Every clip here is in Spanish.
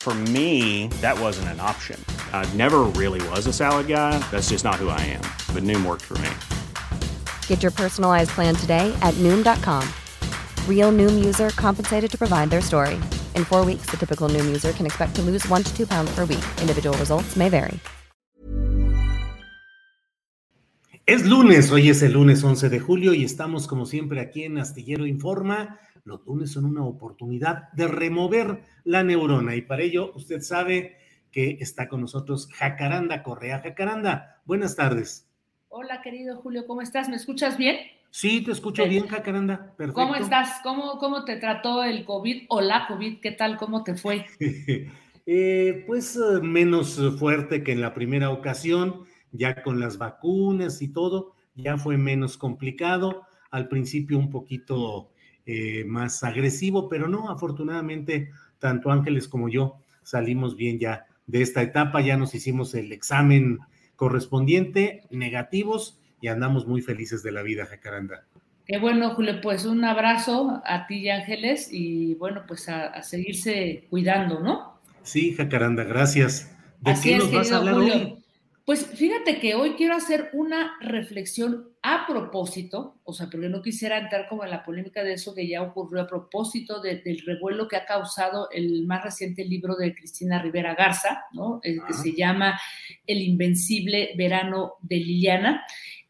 For me, that wasn't an option. I never really was a salad guy. That's just not who I am. But Noom worked for me. Get your personalized plan today at Noom.com. Real Noom user compensated to provide their story. In four weeks, the typical Noom user can expect to lose one to two pounds per week. Individual results may vary. Es lunes, hoy es el lunes 11 de julio y estamos como siempre aquí en Astillero Informa. Los lunes son una oportunidad de remover la neurona y para ello usted sabe que está con nosotros Jacaranda Correa. Jacaranda, buenas tardes. Hola, querido Julio, ¿cómo estás? ¿Me escuchas bien? Sí, te escucho bien, Jacaranda. Perfecto. ¿Cómo estás? ¿Cómo, ¿Cómo te trató el COVID o la COVID? ¿Qué tal? ¿Cómo te fue? Eh, pues eh, menos fuerte que en la primera ocasión, ya con las vacunas y todo, ya fue menos complicado. Al principio un poquito eh, más agresivo, pero no, afortunadamente, tanto Ángeles como yo salimos bien ya de esta etapa, ya nos hicimos el examen correspondiente, negativos, y andamos muy felices de la vida, Jacaranda. Qué bueno, Julio, pues un abrazo a ti y Ángeles y bueno, pues a, a seguirse cuidando, ¿no? Sí, Jacaranda, gracias. ¿De Así qué es, nos vas a hablar Julio. hoy? Pues fíjate que hoy quiero hacer una reflexión a propósito, o sea, porque no quisiera entrar como en la polémica de eso que ya ocurrió a propósito de- del revuelo que ha causado el más reciente libro de Cristina Rivera Garza, ¿no? El que se llama El Invencible Verano de Liliana,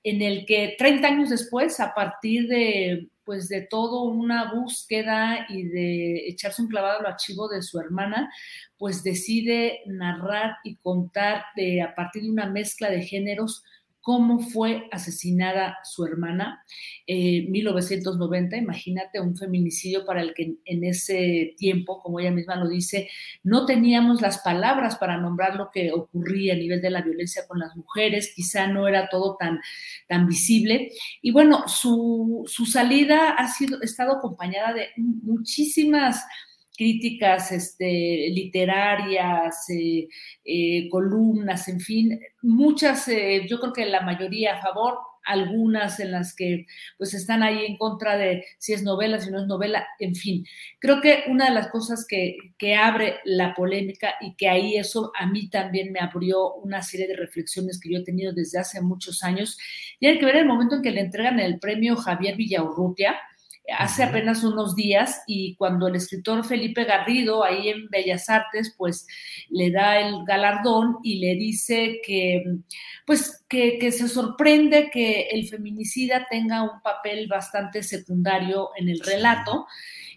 en el que 30 años después, a partir de pues de todo una búsqueda y de echarse un clavado al archivo de su hermana, pues decide narrar y contar de, a partir de una mezcla de géneros cómo fue asesinada su hermana en 1990. Imagínate un feminicidio para el que en ese tiempo, como ella misma lo dice, no teníamos las palabras para nombrar lo que ocurría a nivel de la violencia con las mujeres, quizá no era todo tan, tan visible. Y bueno, su, su salida ha sido, estado acompañada de muchísimas críticas este, literarias, eh, eh, columnas, en fin, muchas, eh, yo creo que la mayoría a favor, algunas en las que pues están ahí en contra de si es novela, si no es novela, en fin. Creo que una de las cosas que, que abre la polémica y que ahí eso a mí también me abrió una serie de reflexiones que yo he tenido desde hace muchos años, tiene que ver el momento en que le entregan el premio Javier Villaurrutia, hace apenas unos días y cuando el escritor Felipe Garrido ahí en Bellas Artes pues le da el galardón y le dice que pues que, que, se sorprende que el feminicida tenga un papel bastante secundario en el relato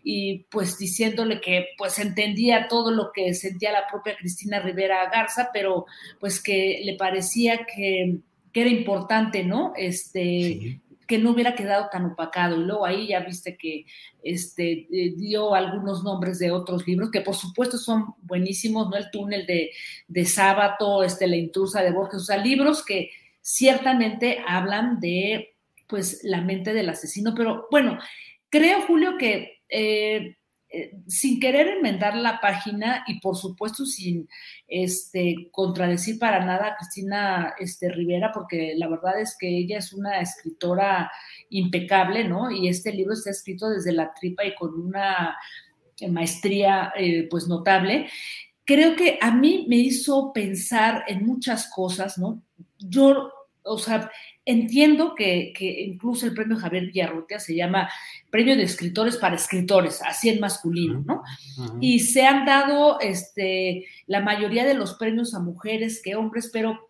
y pues diciéndole que pues entendía todo lo que sentía la propia Cristina Rivera Garza pero pues que le parecía que, que era importante no este sí que no hubiera quedado tan opacado. Y luego ahí ya viste que este, dio algunos nombres de otros libros, que por supuesto son buenísimos, ¿no? El túnel de, de Sábato, este, La intrusa de Borges, o sea, libros que ciertamente hablan de, pues, la mente del asesino. Pero bueno, creo, Julio, que... Eh, sin querer enmendar la página y por supuesto sin este, contradecir para nada a Cristina este, Rivera, porque la verdad es que ella es una escritora impecable, ¿no? Y este libro está escrito desde la tripa y con una maestría eh, pues notable. Creo que a mí me hizo pensar en muchas cosas, ¿no? Yo, o sea, Entiendo que, que, incluso el premio Javier Villarrutia se llama Premio de Escritores para Escritores, así en masculino, ¿no? Uh -huh. Y se han dado este, la mayoría de los premios a mujeres que hombres, pero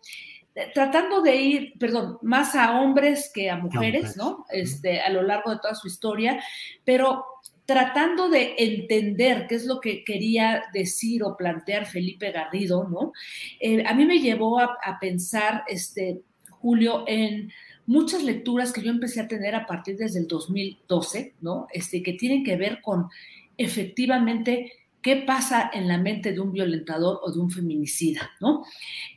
tratando de ir, perdón, más a hombres que a mujeres, ¿no? Este, a lo largo de toda su historia, pero tratando de entender qué es lo que quería decir o plantear Felipe Garrido, ¿no? Eh, a mí me llevó a, pensar, este, Julio, en muchas lecturas que yo empecé a tener a partir desde el 2012, ¿no? Este, que tienen que ver con efectivamente qué pasa en la mente de un violentador o de un feminicida, ¿no?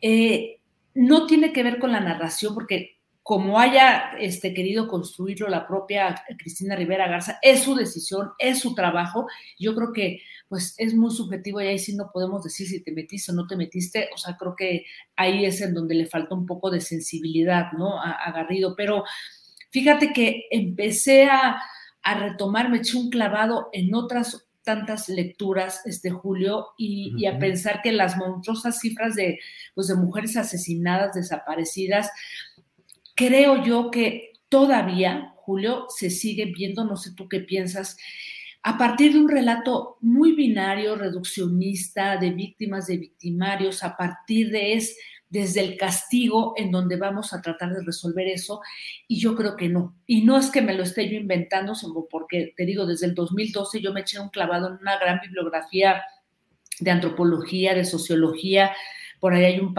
Eh, no tiene que ver con la narración, porque como haya este, querido construirlo la propia Cristina Rivera Garza, es su decisión, es su trabajo. Yo creo que pues es muy subjetivo y ahí sí no podemos decir si te metiste o no te metiste. O sea, creo que ahí es en donde le falta un poco de sensibilidad, ¿no? A, Garrido. Pero fíjate que empecé a, retomar, me eché un clavado en otras tantas lecturas, este Julio, y, a pensar que las monstruosas cifras de, pues, de mujeres asesinadas, desaparecidas, creo yo que todavía, Julio, se sigue viendo, no sé tú qué piensas, a partir de un relato muy binario, reduccionista, de víctimas, de victimarios, a partir de es desde el castigo en donde vamos a tratar de resolver eso, y yo creo que no. Y no es que me lo esté yo inventando, porque, te digo, desde el 2012 yo me eché un clavado en una gran bibliografía de antropología, de sociología, por ahí hay un,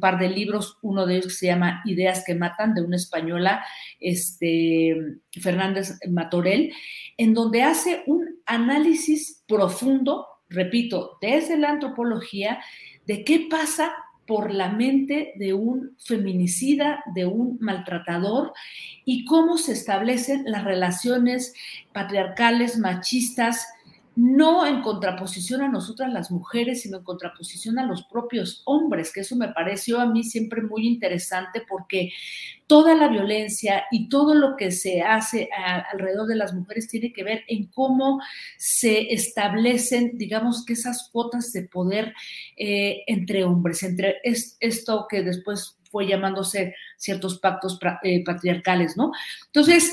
par de libros, uno de ellos que se llama Ideas que Matan, de una española, este, Fernández Matorel, en donde hace un análisis profundo, repito, desde la antropología, de qué pasa por la mente de un feminicida, de un maltratador, y cómo se establecen las relaciones patriarcales, machistas, no en contraposición a nosotras las mujeres, sino en contraposición a los propios hombres, que eso me pareció a mí siempre muy interesante porque toda la violencia y todo lo que se hace alrededor de las mujeres tiene que ver en cómo se establecen, digamos que esas cuotas de poder eh, entre hombres, entre esto que después fue llamándose ciertos pactos eh, patriarcales, ¿no? Entonces,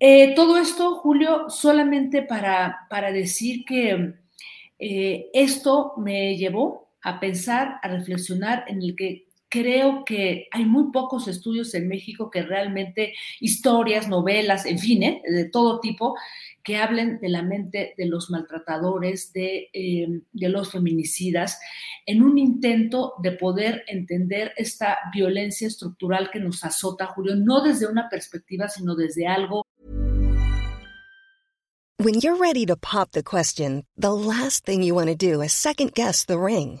eh, todo esto, Julio, solamente para, para decir que eh, esto me llevó a pensar, a reflexionar en el que creo que hay muy pocos estudios en México que realmente, historias, novelas, en fin, ¿eh? de todo tipo, que hablen de la mente de los maltratadores, de, de, los feminicidas, en un intento de poder entender esta violencia estructural que nos azota, Julio, no desde una perspectiva, sino desde algo When you're ready to pop the question, the last thing you want to do is second guess the ring.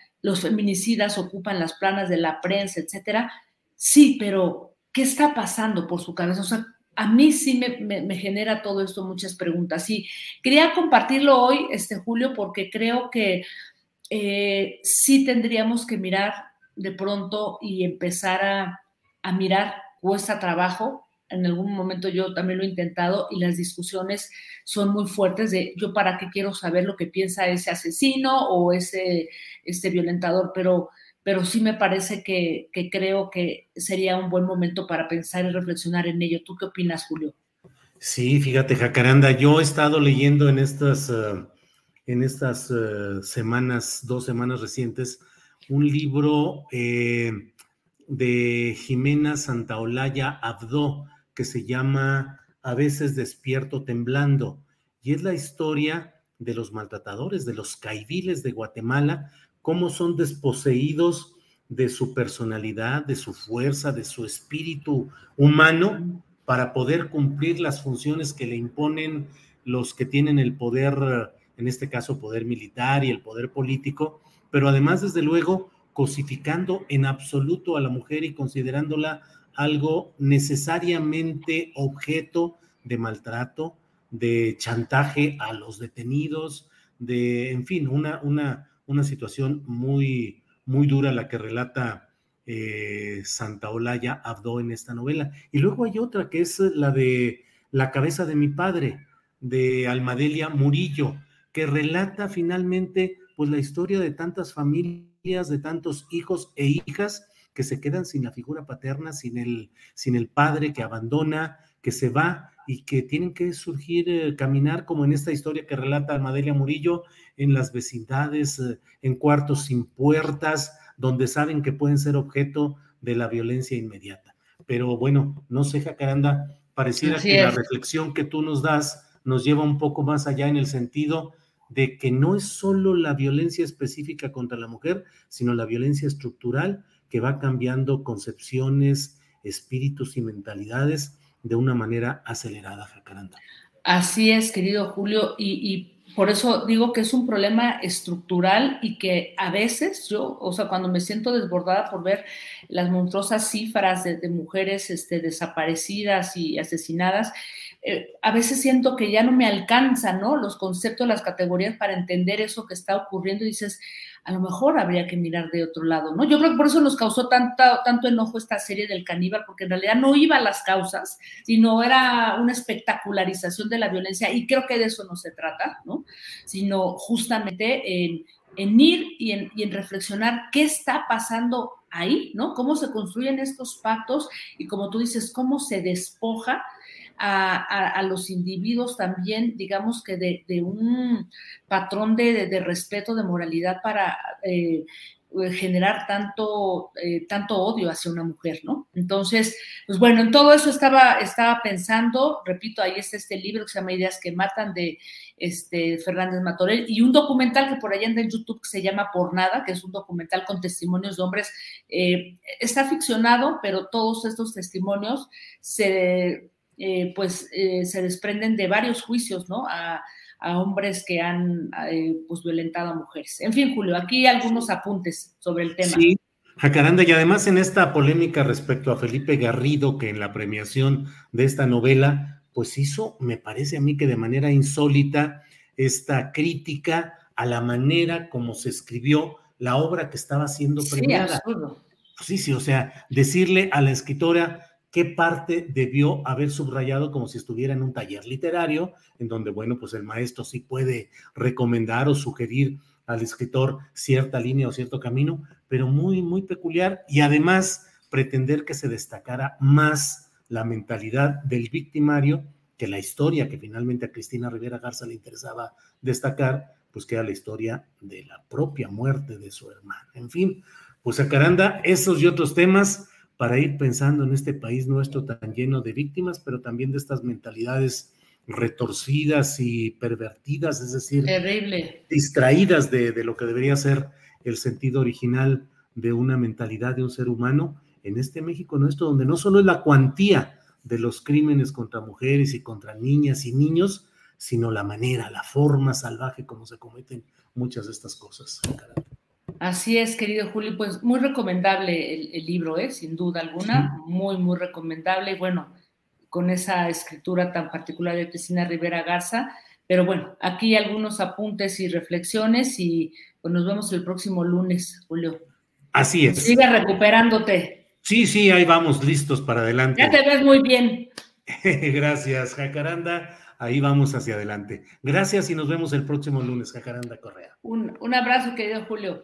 los feminicidas ocupan las planas de la prensa, etcétera. Sí, pero ¿qué está pasando por su cabeza? O sea, a mí sí me, genera todo esto muchas preguntas. Y quería compartirlo hoy, este Julio, porque creo que eh, sí tendríamos que mirar de pronto y empezar a, a mirar cuesta trabajo en algún momento yo también lo he intentado y las discusiones son muy fuertes de yo para qué quiero saber lo que piensa ese asesino o ese este violentador, pero, pero sí me parece que, creo que sería un buen momento para pensar y reflexionar en ello. ¿Tú qué opinas, Julio? Sí, fíjate, Jacaranda, yo he estado leyendo en estas, eh, en estas eh, semanas, dos semanas recientes, un libro eh, de Jimena Santaolalla Abdó, que se llama A veces despierto temblando, y es la historia de los maltratadores, de los caiviles de Guatemala, cómo son desposeídos de su personalidad, de su fuerza, de su espíritu humano para poder cumplir las funciones que le imponen los que tienen el poder, en este caso poder militar y el poder político, pero además, desde luego, cosificando en absoluto a la mujer y considerándola algo necesariamente objeto de maltrato, de chantaje a los detenidos, de, en fin, una, una, una situación muy, muy dura la que relata eh, Santa Olaya Abdo en esta novela. Y luego hay otra que es la de La cabeza de mi padre, de Almadelia Murillo, que relata finalmente pues la historia de tantas familias, de tantos hijos e hijas que se quedan sin la figura paterna, sin el, sin el padre que abandona, que se va y que tienen que surgir, eh, caminar como en esta historia que relata Almadelia Murillo, en las vecindades, eh, en cuartos sin puertas, donde saben que pueden ser objeto de la violencia inmediata. Pero bueno, no sé, Jacaranda, pareciera que la reflexión que tú nos das nos lleva un poco más allá en el sentido de que no es solo la violencia específica contra la mujer, sino la violencia estructural que va cambiando concepciones, espíritus y mentalidades de una manera acelerada, Jacaranda. Así es, querido Julio, y, por eso digo que es un problema estructural y que a veces yo, o sea, cuando me siento desbordada por ver las monstruosas cifras de, mujeres este, desaparecidas y asesinadas, eh, a veces siento que ya no me alcanzan, ¿no? Los conceptos, las categorías para entender eso que está ocurriendo y dices, a lo mejor habría que mirar de otro lado, ¿no? Yo creo que por eso nos causó tanta, tanto enojo esta serie del caníbal, porque en realidad no iba a las causas, sino era una espectacularización de la violencia, y creo que de eso no se trata, ¿no? Sino justamente en, ir y en, y en reflexionar qué está pasando ahí, ¿no? Cómo se construyen estos pactos y como tú dices, cómo se despoja a, los individuos también, digamos que de, un patrón de, respeto, de moralidad para eh, generar tanto, eh, tanto odio hacia una mujer, ¿no? Entonces, pues bueno, en todo eso estaba, estaba pensando, repito, ahí está este libro que se llama Ideas que Matan de este, Fernández Matorel y un documental que por allá anda en YouTube que se llama Por Nada, que es un documental con testimonios de hombres. Eh, está ficcionado, pero todos estos testimonios se eh, pues eh, se desprenden de varios juicios, ¿no? A, hombres que han eh, pues violentado a mujeres. En fin, Julio, aquí algunos apuntes sobre el tema. Sí, Jacaranda, y además en esta polémica respecto a Felipe Garrido, que en la premiación de esta novela, pues hizo, me parece a mí que de manera insólita, esta crítica a la manera como se escribió la obra que estaba siendo premiada. Sí, sí, sí, o sea, decirle a la escritora, qué parte debió haber subrayado como si estuviera en un taller literario, en donde, bueno, pues el maestro sí puede recomendar o sugerir al escritor cierta línea o cierto camino, pero muy, muy peculiar y además pretender que se destacara más la mentalidad del victimario que la historia que finalmente a Cristina Rivera Garza le interesaba destacar, pues que era la historia de la propia muerte de su hermana. En fin, pues a Caranda, esos y otros temas para ir pensando en este país nuestro tan lleno de víctimas, pero también de estas mentalidades retorcidas y pervertidas, es decir, distraídas de, de, lo que debería ser el sentido original de una mentalidad de un ser humano en este México nuestro, donde no solo es la cuantía de los crímenes contra mujeres y contra niñas y niños, sino la manera, la forma salvaje como se cometen muchas de estas cosas. Así es, querido Julio, pues muy recomendable el, libro, ¿eh? sin duda alguna, muy, muy recomendable. Y bueno, con esa escritura tan particular de Cristina Rivera Garza. Pero bueno, aquí algunos apuntes y reflexiones y pues nos vemos el próximo lunes, Julio. Así es. Siga recuperándote. Sí, sí, ahí vamos listos para adelante. Ya te ves muy bien. Gracias, Jacaranda. Ahí vamos hacia adelante. Gracias y nos vemos el próximo lunes, Jacaranda Correa. Un, un abrazo, querido Julio.